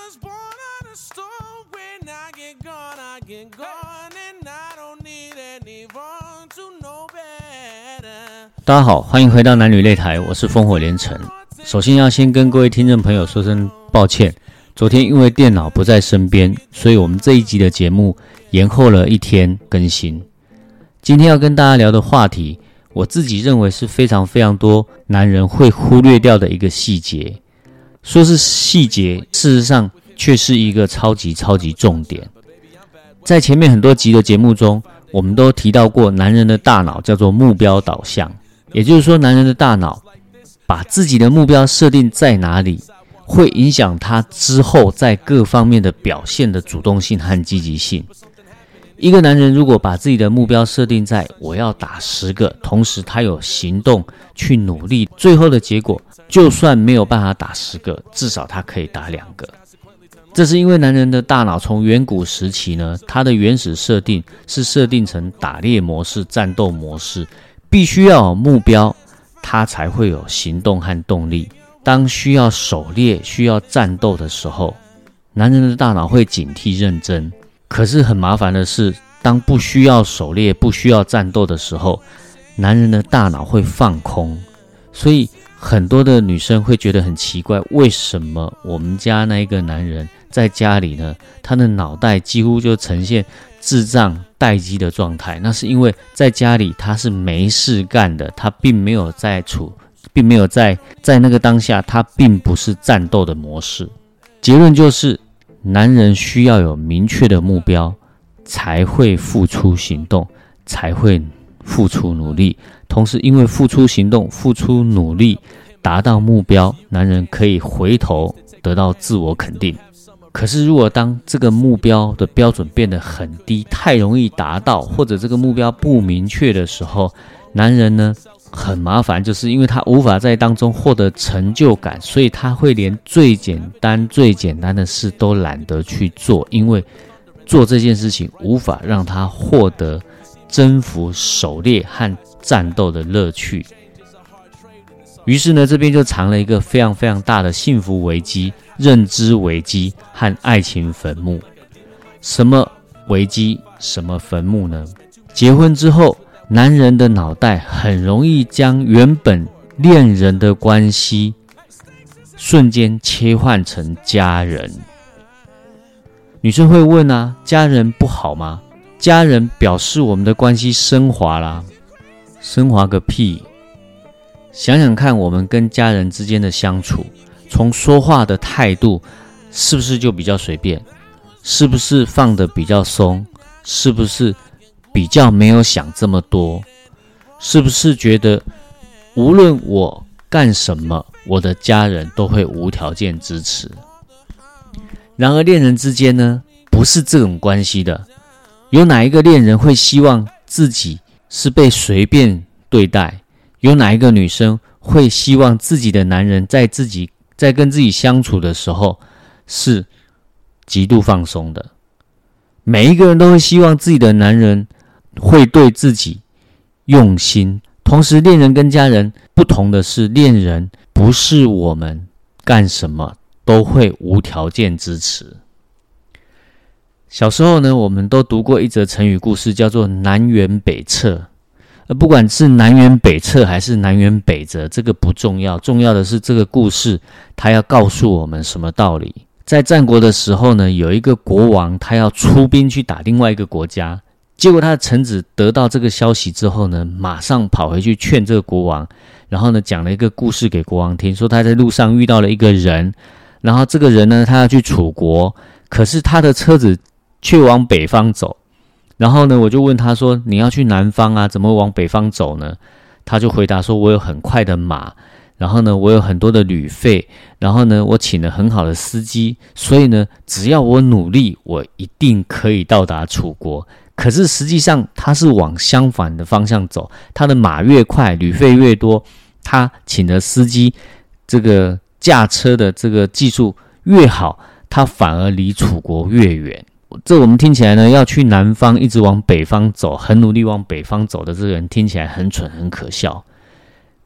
was born on a stone. When I get gone, I get gone. And I don't need anyone to know better. 大家好，欢迎回到男女擂台，我是烽火连城。首先要先跟各位听众朋友说声抱歉，昨天因为电脑不在身边，所以我们这一集的节目延后了一天更新。今天要跟大家聊的话题，我自己认为是非常非常多男人会忽略掉的一个细节。说是细节，事实上却是一个超级超级重点。在前面很多集的节目中，我们都提到过，男人的大脑叫做目标导向，也就是说，男人的大脑把自己的目标设定在哪里，会影响他之后在各方面的表现的主动性和积极性。一个男人如果把自己的目标设定在我要打十个，同时他有行动去努力，最后的结果就算没有办法打十个，至少他可以打两个。这是因为男人的大脑从远古时期呢，它的原始设定是设定成打猎模式、战斗模式，必须要有目标，他才会有行动和动力。当需要狩猎、需要战斗的时候，男人的大脑会警惕认真。可是很麻烦的是，当不需要狩猎、不需要战斗的时候，男人的大脑会放空。所以很多的女生会觉得很奇怪，为什么我们家那一个男人在家里呢？他的脑袋几乎就呈现智障待机的状态。那是因为在家里他是没事干的，他并没有在处，并没有在在那个当下，他并不是战斗的模式。结论就是。男人需要有明确的目标，才会付出行动，才会付出努力。同时，因为付出行动、付出努力，达到目标，男人可以回头得到自我肯定。可是，如果当这个目标的标准变得很低，太容易达到，或者这个目标不明确的时候，男人呢？很麻烦，就是因为他无法在当中获得成就感，所以他会连最简单、最简单的事都懒得去做，因为做这件事情无法让他获得征服、狩猎和战斗的乐趣。于是呢，这边就藏了一个非常非常大的幸福危机、认知危机和爱情坟墓。什么危机？什么坟墓呢？结婚之后。男人的脑袋很容易将原本恋人的关系瞬间切换成家人。女生会问啊，家人不好吗？家人表示我们的关系升华啦，升华个屁！想想看，我们跟家人之间的相处，从说话的态度，是不是就比较随便？是不是放的比较松？是不是？比较没有想这么多，是不是觉得无论我干什么，我的家人都会无条件支持？然而恋人之间呢，不是这种关系的。有哪一个恋人会希望自己是被随便对待？有哪一个女生会希望自己的男人在自己在跟自己相处的时候是极度放松的？每一个人都会希望自己的男人。会对自己用心，同时恋人跟家人不同的是，恋人不是我们干什么都会无条件支持。小时候呢，我们都读过一则成语故事，叫做“南辕北辙”。呃不管是南辕北辙还是南辕北辙，这个不重要，重要的是这个故事它要告诉我们什么道理。在战国的时候呢，有一个国王，他要出兵去打另外一个国家。结果他的臣子得到这个消息之后呢，马上跑回去劝这个国王，然后呢讲了一个故事给国王听，说他在路上遇到了一个人，然后这个人呢他要去楚国，可是他的车子却往北方走，然后呢我就问他说你要去南方啊，怎么往北方走呢？他就回答说我有很快的马，然后呢我有很多的旅费，然后呢我请了很好的司机，所以呢只要我努力，我一定可以到达楚国。可是实际上，他是往相反的方向走。他的马越快，旅费越多，他请的司机这个驾车的这个技术越好，他反而离楚国越远。这我们听起来呢，要去南方，一直往北方走，很努力往北方走的这个人听起来很蠢，很可笑。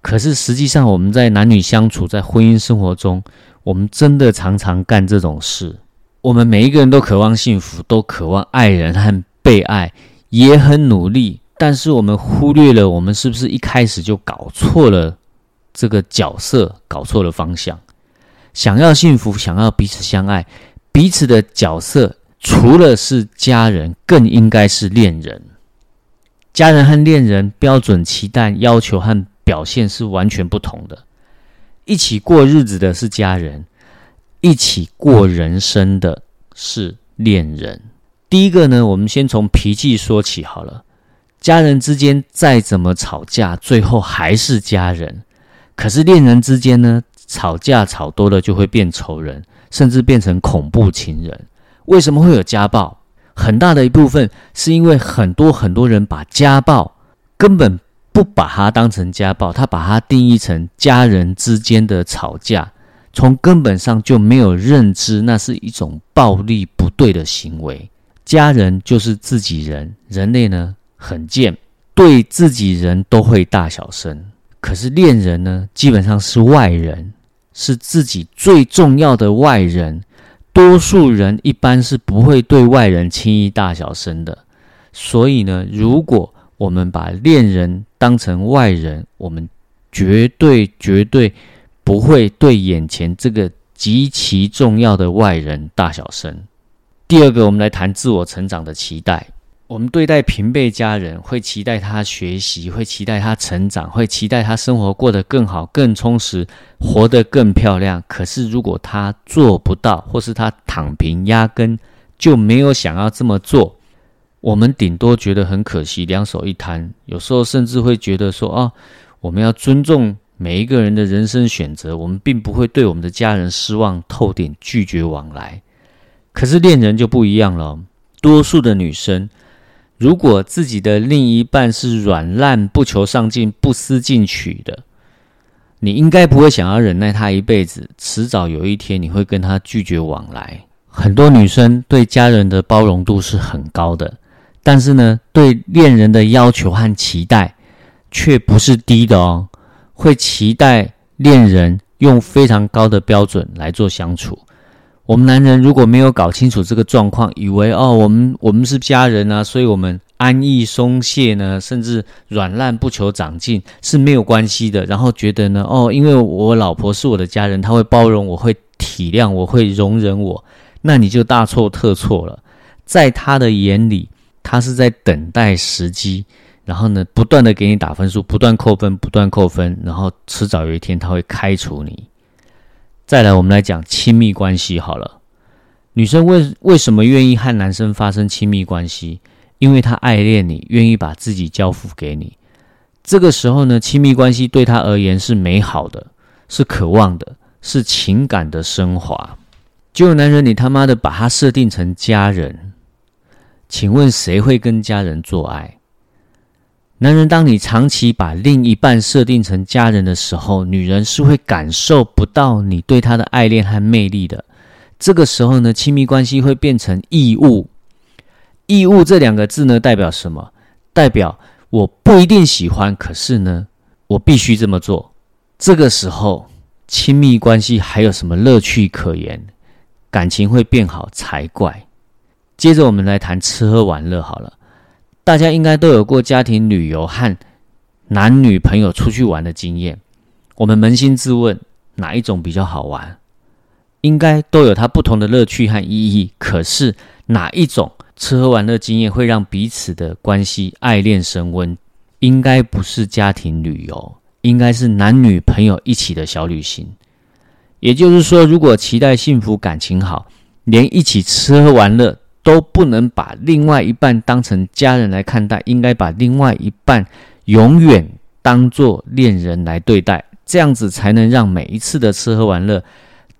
可是实际上，我们在男女相处，在婚姻生活中，我们真的常常干这种事。我们每一个人都渴望幸福，都渴望爱人和被爱，也很努力。但是我们忽略了，我们是不是一开始就搞错了这个角色，搞错了方向？想要幸福，想要彼此相爱，彼此的角色除了是家人，更应该是恋人。家人和恋人标准、期待、要求和表现是完全不同的。一起过日子的是家人，一起过人生的是恋人。第一个呢，我们先从脾气说起好了。家人之间再怎么吵架，最后还是家人。可是恋人之间呢，吵架吵多了就会变仇人，甚至变成恐怖情人。为什么会有家暴？很大的一部分是因为很多很多人把家暴根本不把它当成家暴，他把它定义成家人之间的吵架，从根本上就没有认知那是一种暴力不对的行为。家人就是自己人，人类呢很贱，对自己人都会大小声，可是恋人呢基本上是外人，是自己最重要的外人。多数人一般是不会对外人轻易大小声的，所以呢，如果我们把恋人当成外人，我们绝对绝对不会对眼前这个极其重要的外人大小声。第二个，我们来谈自我成长的期待。我们对待平辈家人，会期待他学习，会期待他成长，会期待他生活过得更好、更充实，活得更漂亮。可是，如果他做不到，或是他躺平，压根就没有想要这么做，我们顶多觉得很可惜，两手一摊。有时候甚至会觉得说：“啊，我们要尊重每一个人的人生选择，我们并不会对我们的家人失望透顶，拒绝往来。”可是恋人就不一样了，多数的女生。如果自己的另一半是软烂、不求上进、不思进取的，你应该不会想要忍耐他一辈子。迟早有一天，你会跟他拒绝往来。很多女生对家人的包容度是很高的，但是呢，对恋人的要求和期待却不是低的哦。会期待恋人用非常高的标准来做相处。我们男人如果没有搞清楚这个状况，以为哦，我们我们是家人啊，所以我们安逸松懈呢，甚至软烂不求长进是没有关系的。然后觉得呢，哦，因为我老婆是我的家人，她会包容我，会体谅我，会容忍我，那你就大错特错了。在他的眼里，他是在等待时机，然后呢，不断的给你打分数，不断扣分，不断扣分，然后迟早有一天他会开除你。再来，我们来讲亲密关系好了。女生为为什么愿意和男生发生亲密关系？因为她爱恋你，愿意把自己交付给你。这个时候呢，亲密关系对她而言是美好的，是渴望的，是情感的升华。就男人，你他妈的把他设定成家人，请问谁会跟家人做爱？男人，当你长期把另一半设定成家人的时候，女人是会感受不到你对她的爱恋和魅力的。这个时候呢，亲密关系会变成义务。义务这两个字呢，代表什么？代表我不一定喜欢，可是呢，我必须这么做。这个时候，亲密关系还有什么乐趣可言？感情会变好才怪。接着，我们来谈吃喝玩乐好了。大家应该都有过家庭旅游和男女朋友出去玩的经验。我们扪心自问，哪一种比较好玩？应该都有它不同的乐趣和意义。可是哪一种吃喝玩乐经验会让彼此的关系爱恋升温？应该不是家庭旅游，应该是男女朋友一起的小旅行。也就是说，如果期待幸福、感情好，连一起吃喝玩乐。都不能把另外一半当成家人来看待，应该把另外一半永远当做恋人来对待，这样子才能让每一次的吃喝玩乐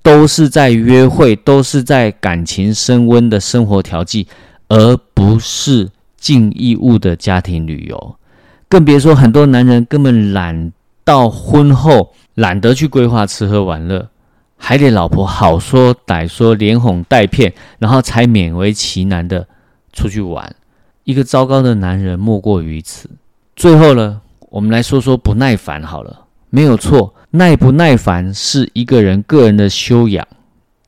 都是在约会，都是在感情升温的生活调剂，而不是尽义务的家庭旅游。更别说很多男人根本懒到婚后懒得去规划吃喝玩乐。还得老婆好说歹说，连哄带骗，然后才勉为其难的出去玩。一个糟糕的男人莫过于此。最后呢，我们来说说不耐烦好了，没有错，耐不耐烦是一个人个人的修养，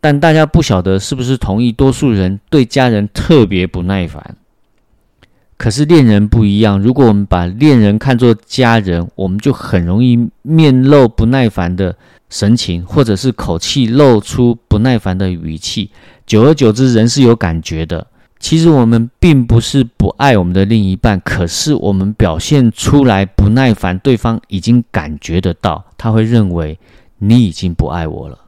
但大家不晓得是不是同意，多数人对家人特别不耐烦。可是恋人不一样，如果我们把恋人看作家人，我们就很容易面露不耐烦的神情，或者是口气露出不耐烦的语气。久而久之，人是有感觉的。其实我们并不是不爱我们的另一半，可是我们表现出来不耐烦，对方已经感觉得到，他会认为你已经不爱我了。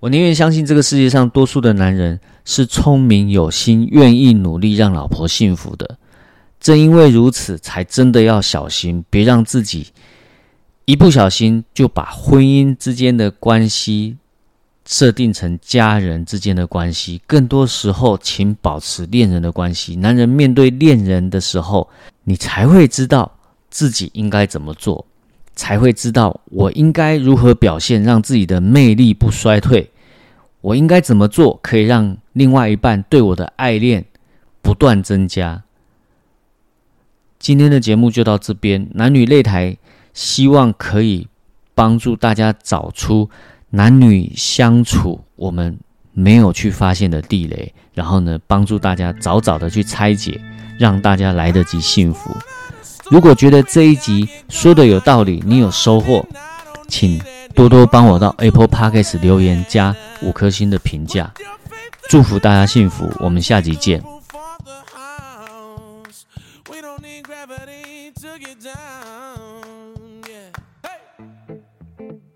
我宁愿相信这个世界上多数的男人是聪明有心，愿意努力让老婆幸福的。正因为如此，才真的要小心，别让自己一不小心就把婚姻之间的关系设定成家人之间的关系。更多时候，请保持恋人的关系。男人面对恋人的时候，你才会知道自己应该怎么做，才会知道我应该如何表现，让自己的魅力不衰退。我应该怎么做，可以让另外一半对我的爱恋不断增加。今天的节目就到这边，男女擂台希望可以帮助大家找出男女相处我们没有去发现的地雷，然后呢，帮助大家早早的去拆解，让大家来得及幸福。如果觉得这一集说的有道理，你有收获，请多多帮我到 Apple Podcast 留言加五颗星的评价，祝福大家幸福。我们下集见。